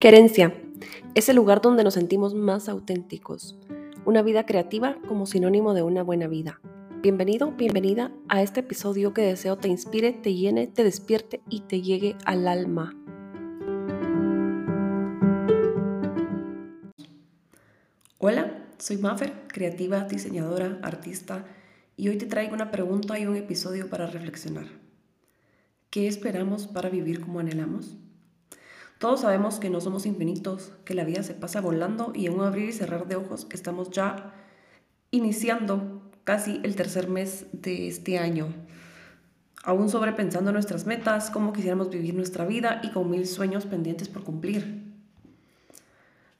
Querencia es el lugar donde nos sentimos más auténticos. Una vida creativa como sinónimo de una buena vida. Bienvenido, bienvenida a este episodio que deseo te inspire, te llene, te despierte y te llegue al alma. Hola, soy Maffer, creativa, diseñadora, artista, y hoy te traigo una pregunta y un episodio para reflexionar. ¿Qué esperamos para vivir como anhelamos? Todos sabemos que no somos infinitos, que la vida se pasa volando y en un abrir y cerrar de ojos estamos ya iniciando casi el tercer mes de este año. Aún sobrepensando nuestras metas, cómo quisiéramos vivir nuestra vida y con mil sueños pendientes por cumplir.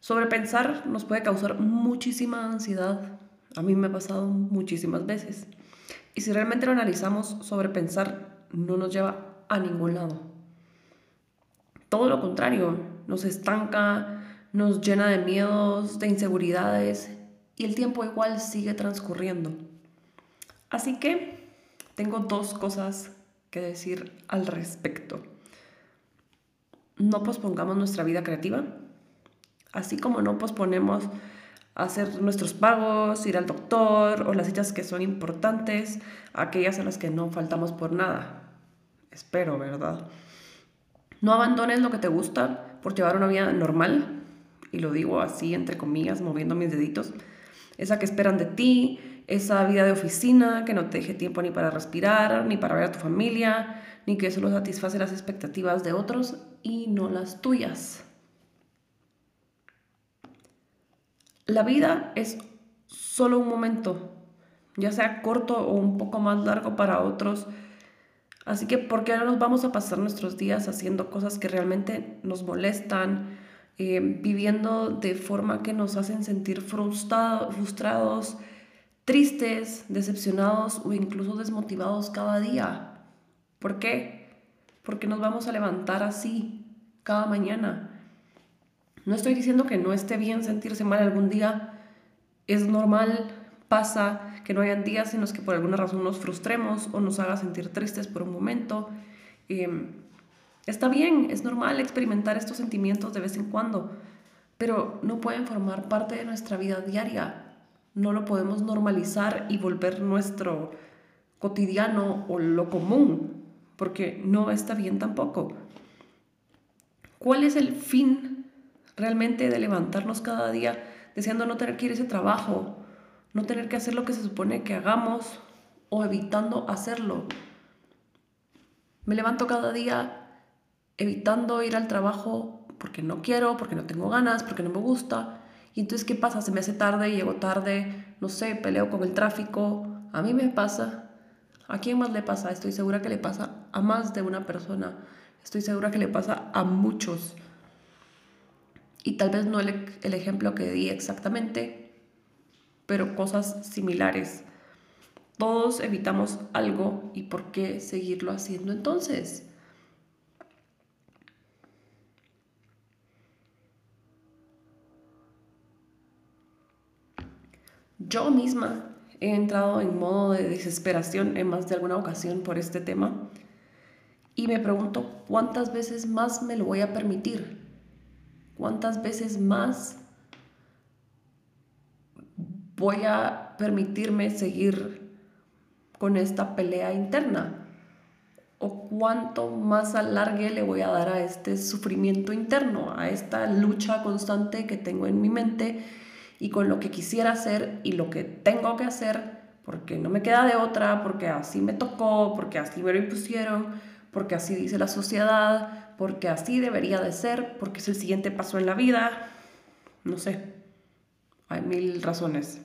Sobrepensar nos puede causar muchísima ansiedad. A mí me ha pasado muchísimas veces. Y si realmente lo analizamos, sobrepensar no nos lleva a ningún lado. Todo lo contrario, nos estanca, nos llena de miedos, de inseguridades y el tiempo igual sigue transcurriendo. Así que tengo dos cosas que decir al respecto. No pospongamos nuestra vida creativa, así como no posponemos hacer nuestros pagos, ir al doctor o las citas que son importantes, aquellas a las que no faltamos por nada. Espero, ¿verdad? No abandones lo que te gusta por llevar una vida normal, y lo digo así entre comillas, moviendo mis deditos, esa que esperan de ti, esa vida de oficina que no te deje tiempo ni para respirar, ni para ver a tu familia, ni que solo satisface las expectativas de otros y no las tuyas. La vida es solo un momento, ya sea corto o un poco más largo para otros Así que, ¿por qué no nos vamos a pasar nuestros días haciendo cosas que realmente nos molestan, eh, viviendo de forma que nos hacen sentir frustrados, tristes, decepcionados o incluso desmotivados cada día? ¿Por qué? Porque nos vamos a levantar así cada mañana. No estoy diciendo que no esté bien sentirse mal algún día, es normal, pasa que no hayan días en los que por alguna razón nos frustremos o nos haga sentir tristes por un momento. Em, está bien, es normal experimentar estos sentimientos de vez en cuando, pero no pueden formar parte de nuestra vida diaria. No lo podemos normalizar y volver nuestro cotidiano o lo común, porque no está bien tampoco. ¿Cuál es el fin realmente de levantarnos cada día deseando no tener que ir ese trabajo no tener que hacer lo que se supone que hagamos o evitando hacerlo. Me levanto cada día evitando ir al trabajo porque no quiero, porque no tengo ganas, porque no me gusta. Y entonces, ¿qué pasa? Se me hace tarde, llego tarde, no sé, peleo con el tráfico. A mí me pasa. ¿A quién más le pasa? Estoy segura que le pasa a más de una persona. Estoy segura que le pasa a muchos. Y tal vez no el, el ejemplo que di exactamente, pero cosas similares. Todos evitamos algo y por qué seguirlo haciendo entonces. Yo misma he entrado en modo de desesperación en más de alguna ocasión por este tema y me pregunto cuántas veces más me lo voy a permitir, cuántas veces más voy a permitirme seguir con esta pelea interna? ¿O cuánto más alargue le voy a dar a este sufrimiento interno, a esta lucha constante que tengo en mi mente y con lo que quisiera hacer y lo que tengo que hacer porque no me queda de otra, porque así me tocó, porque así me lo impusieron, porque así dice la sociedad, porque así debería de ser, porque es el siguiente paso en la vida? No sé, hay mil razones.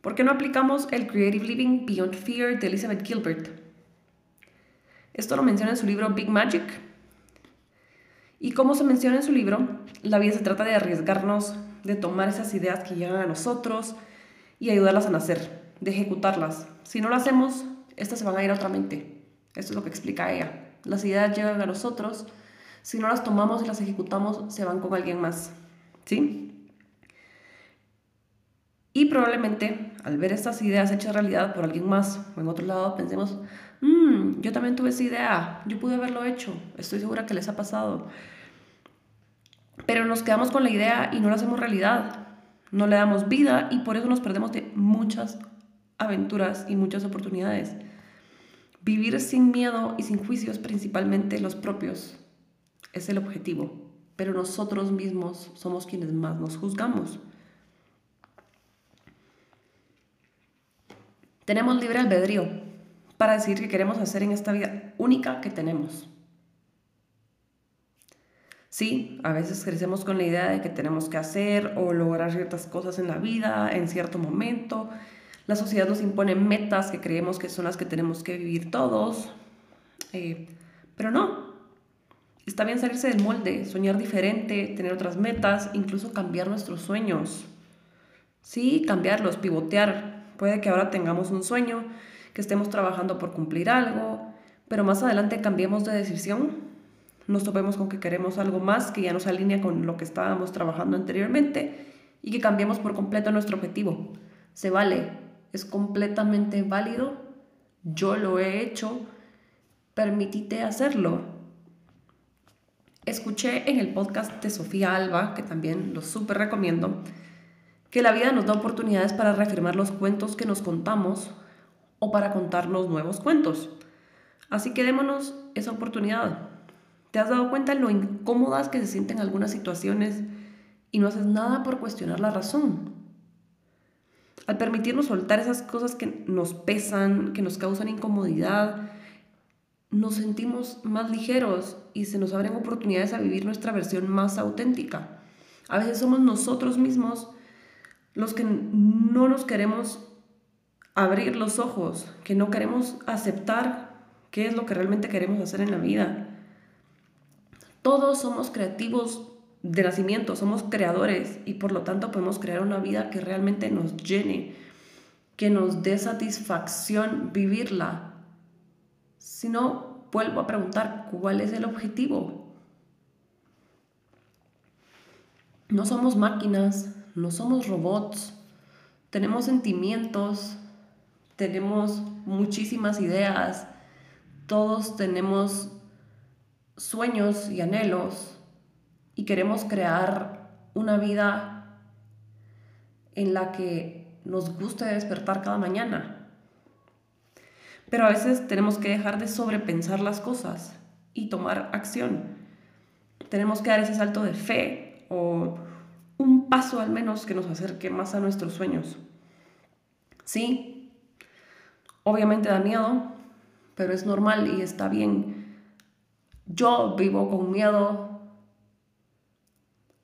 ¿Por qué no aplicamos el Creative Living Beyond Fear de Elizabeth Gilbert? Esto lo menciona en su libro Big Magic. Y como se menciona en su libro, la vida se trata de arriesgarnos, de tomar esas ideas que llegan a nosotros y ayudarlas a nacer, de ejecutarlas. Si no lo hacemos, estas se van a ir a otra mente. Esto es lo que explica ella. Las ideas llegan a nosotros, si no las tomamos y las ejecutamos, se van con alguien más. ¿Sí? Y probablemente al ver estas ideas hechas realidad por alguien más o en otro lado, pensemos, mmm, yo también tuve esa idea, yo pude haberlo hecho, estoy segura que les ha pasado. Pero nos quedamos con la idea y no la hacemos realidad, no le damos vida y por eso nos perdemos de muchas aventuras y muchas oportunidades. Vivir sin miedo y sin juicios, principalmente los propios, es el objetivo, pero nosotros mismos somos quienes más nos juzgamos. Tenemos libre albedrío para decir qué queremos hacer en esta vida única que tenemos. Sí, a veces crecemos con la idea de que tenemos que hacer o lograr ciertas cosas en la vida en cierto momento. La sociedad nos impone metas que creemos que son las que tenemos que vivir todos. Eh, pero no. Está bien salirse del molde, soñar diferente, tener otras metas, incluso cambiar nuestros sueños. Sí, cambiarlos, pivotear. Puede que ahora tengamos un sueño, que estemos trabajando por cumplir algo, pero más adelante cambiemos de decisión nos topemos con que queremos algo más que ya nos alinea con lo que estábamos trabajando anteriormente y que cambiemos por completo nuestro objetivo. Se vale, es completamente válido, yo lo he hecho, permitite hacerlo. Escuché en el podcast de Sofía Alba, que también lo súper recomiendo, que la vida nos da oportunidades para reafirmar los cuentos que nos contamos o para contarnos nuevos cuentos. Así que démonos esa oportunidad. ¿Te has dado cuenta de lo incómodas que se sienten algunas situaciones y no haces nada por cuestionar la razón? Al permitirnos soltar esas cosas que nos pesan, que nos causan incomodidad, nos sentimos más ligeros y se nos abren oportunidades a vivir nuestra versión más auténtica. A veces somos nosotros mismos los que no nos queremos abrir los ojos, que no queremos aceptar qué es lo que realmente queremos hacer en la vida. Todos somos creativos de nacimiento, somos creadores y por lo tanto podemos crear una vida que realmente nos llene, que nos dé satisfacción vivirla. Si no, vuelvo a preguntar, ¿cuál es el objetivo? No somos máquinas, no somos robots, tenemos sentimientos, tenemos muchísimas ideas, todos tenemos sueños y anhelos y queremos crear una vida en la que nos guste despertar cada mañana. Pero a veces tenemos que dejar de sobrepensar las cosas y tomar acción. Tenemos que dar ese salto de fe o un paso al menos que nos acerque más a nuestros sueños. Sí, obviamente da miedo, pero es normal y está bien yo vivo con miedo,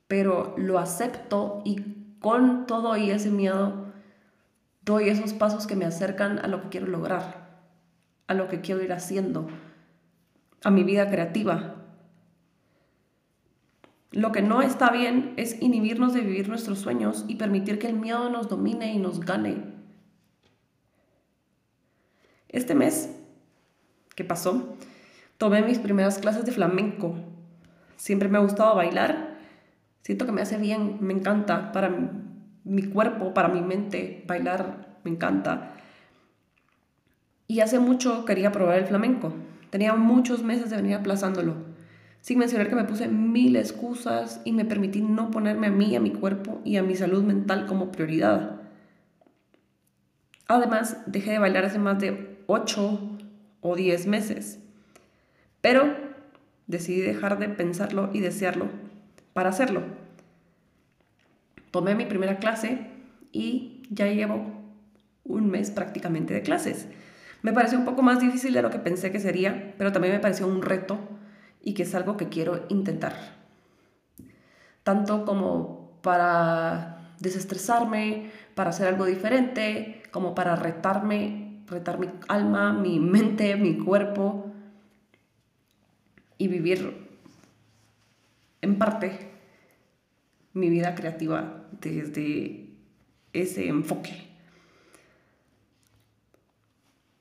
pero lo acepto y con todo y ese miedo doy esos pasos que me acercan a lo que quiero lograr, a lo que quiero ir haciendo, a mi vida creativa. Lo que no está bien es inhibirnos de vivir nuestros sueños y permitir que el miedo nos domine y nos gane. Este mes ¿qué pasó, tomé mis primeras clases de flamenco. Siempre me ha gustado bailar. Siento que me hace bien, me encanta para mi cuerpo, para mi mente. Bailar me encanta. Y hace mucho quería probar el flamenco. Tenía muchos meses de venir aplazándolo. Sin mencionar que me puse mil excusas y me permití no ponerme a mí, a mi cuerpo y a mi salud mental como prioridad. Además, dejé de bailar hace más de 8 o 10 meses. Pero decidí dejar de pensarlo y desearlo para hacerlo. Tomé mi primera clase y ya llevo un mes prácticamente de clases. Me pareció un poco más difícil de lo que pensé que sería, pero también me pareció un reto y que es algo que quiero intentar. Tanto como para desestresarme, para hacer algo diferente, como para retarme, retar mi alma, mi mente, mi cuerpo y vivir en parte mi vida creativa desde ese enfoque.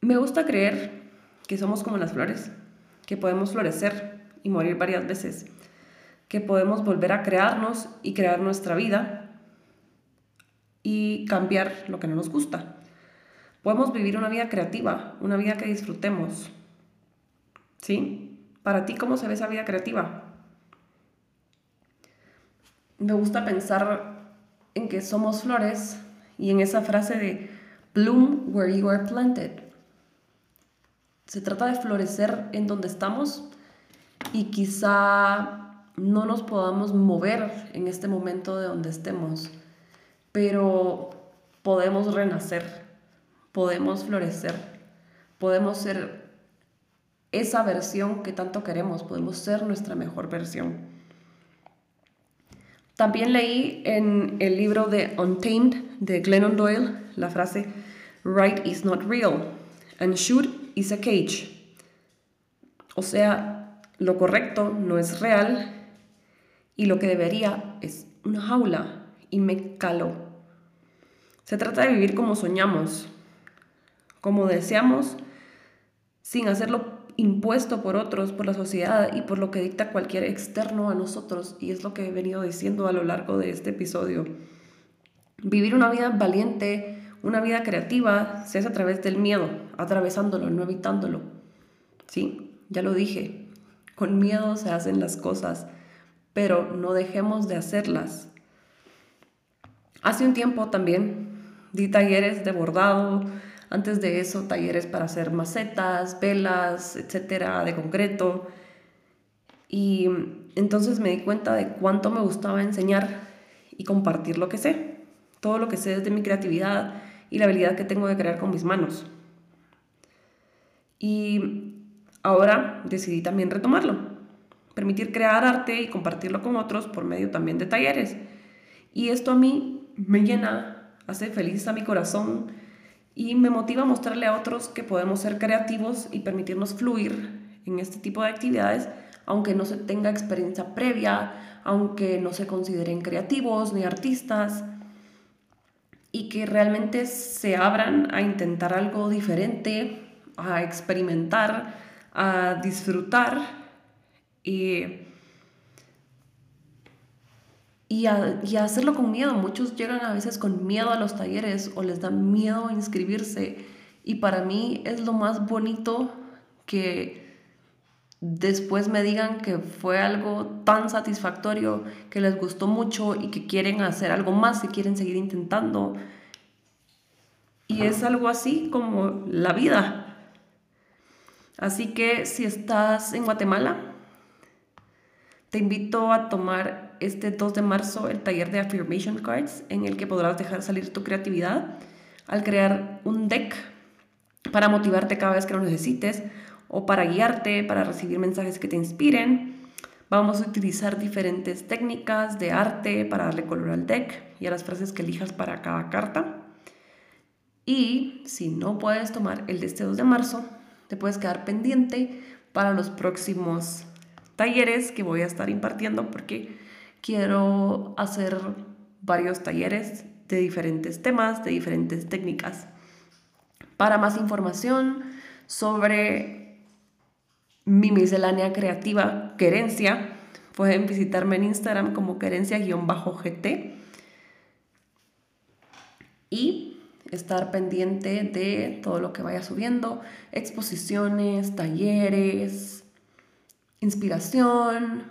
Me gusta creer que somos como las flores, que podemos florecer y morir varias veces, que podemos volver a crearnos y crear nuestra vida y cambiar lo que no nos gusta. Podemos vivir una vida creativa, una vida que disfrutemos. ¿Sí? Para ti, ¿cómo se ve esa vida creativa? Me gusta pensar en que somos flores y en esa frase de bloom where you are planted. Se trata de florecer en donde estamos y quizá no nos podamos mover en este momento de donde estemos, pero podemos renacer, podemos florecer, podemos ser esa versión que tanto queremos, podemos ser nuestra mejor versión. También leí en el libro de Untamed de Glennon Doyle la frase Right is not real and shoot is a cage. O sea, lo correcto no es real y lo que debería es una jaula y me caló. Se trata de vivir como soñamos, como deseamos, sin hacerlo impuesto por otros, por la sociedad y por lo que dicta cualquier externo a nosotros. Y es lo que he venido diciendo a lo largo de este episodio. Vivir una vida valiente, una vida creativa, se hace a través del miedo, atravesándolo, no evitándolo. Sí, ya lo dije, con miedo se hacen las cosas, pero no dejemos de hacerlas. Hace un tiempo también di talleres de bordado, antes de eso talleres para hacer macetas, velas, etcétera, de concreto. Y entonces me di cuenta de cuánto me gustaba enseñar y compartir lo que sé todo lo que sé desde mi creatividad y la habilidad que tengo de crear con mis manos. Y ahora decidí también retomarlo, permitir crear arte y compartirlo con otros por medio también de talleres. Y esto a mí me llena, hace feliz a mi corazón y me motiva a mostrarle a otros que podemos ser creativos y permitirnos fluir en este tipo de actividades, aunque no se tenga experiencia previa, aunque no se consideren creativos ni artistas y que realmente se abran a intentar algo diferente, a experimentar, a disfrutar y, y, a, y, a, hacerlo con miedo. Muchos llegan a veces con miedo a los talleres o les da miedo inscribirse y para mí es lo más bonito que después me digan que fue algo tan satisfactorio, que les gustó mucho y que quieren hacer algo más y quieren seguir intentando. Y es algo así como la vida. Así que si estás en Guatemala, te invito a tomar este 2 de marzo el taller de Affirmation Cards en el que podrás dejar salir tu creatividad al crear un deck para motivarte cada vez que lo necesites o para guiarte, para recibir mensajes que te inspiren. Vamos a utilizar diferentes técnicas de arte para darle color al deck y a las frases que elijas para cada carta. Y si no puedes tomar el de este 2 de marzo, te puedes quedar pendiente para los próximos talleres que voy a estar impartiendo porque quiero hacer varios talleres de diferentes temas, de diferentes técnicas. Para más información sobre mi miscelánea creativa Querencia. Pueden visitarme en Instagram como querencia-gt y estar pendiente de todo lo que vaya subiendo, exposiciones, talleres, inspiración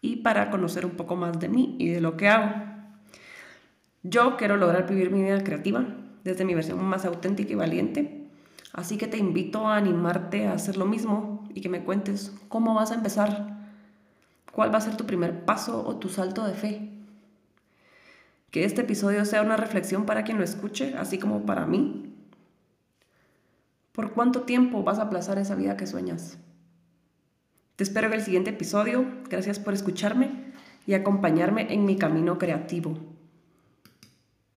y para conocer un poco más de mí y de lo que hago. Yo quiero lograr vivir mi vida creativa desde mi versión más auténtica y valiente Así que te invito a animarte a hacer lo mismo y que me cuentes cómo vas a empezar, cuál va a ser tu primer paso o tu salto de fe. Que este episodio sea una reflexión para quien lo escuche, así como para mí. ¿Por cuánto tiempo vas a aplazar esa vida que sueñas? Te espero en el siguiente episodio. Gracias por escucharme y acompañarme en mi camino creativo.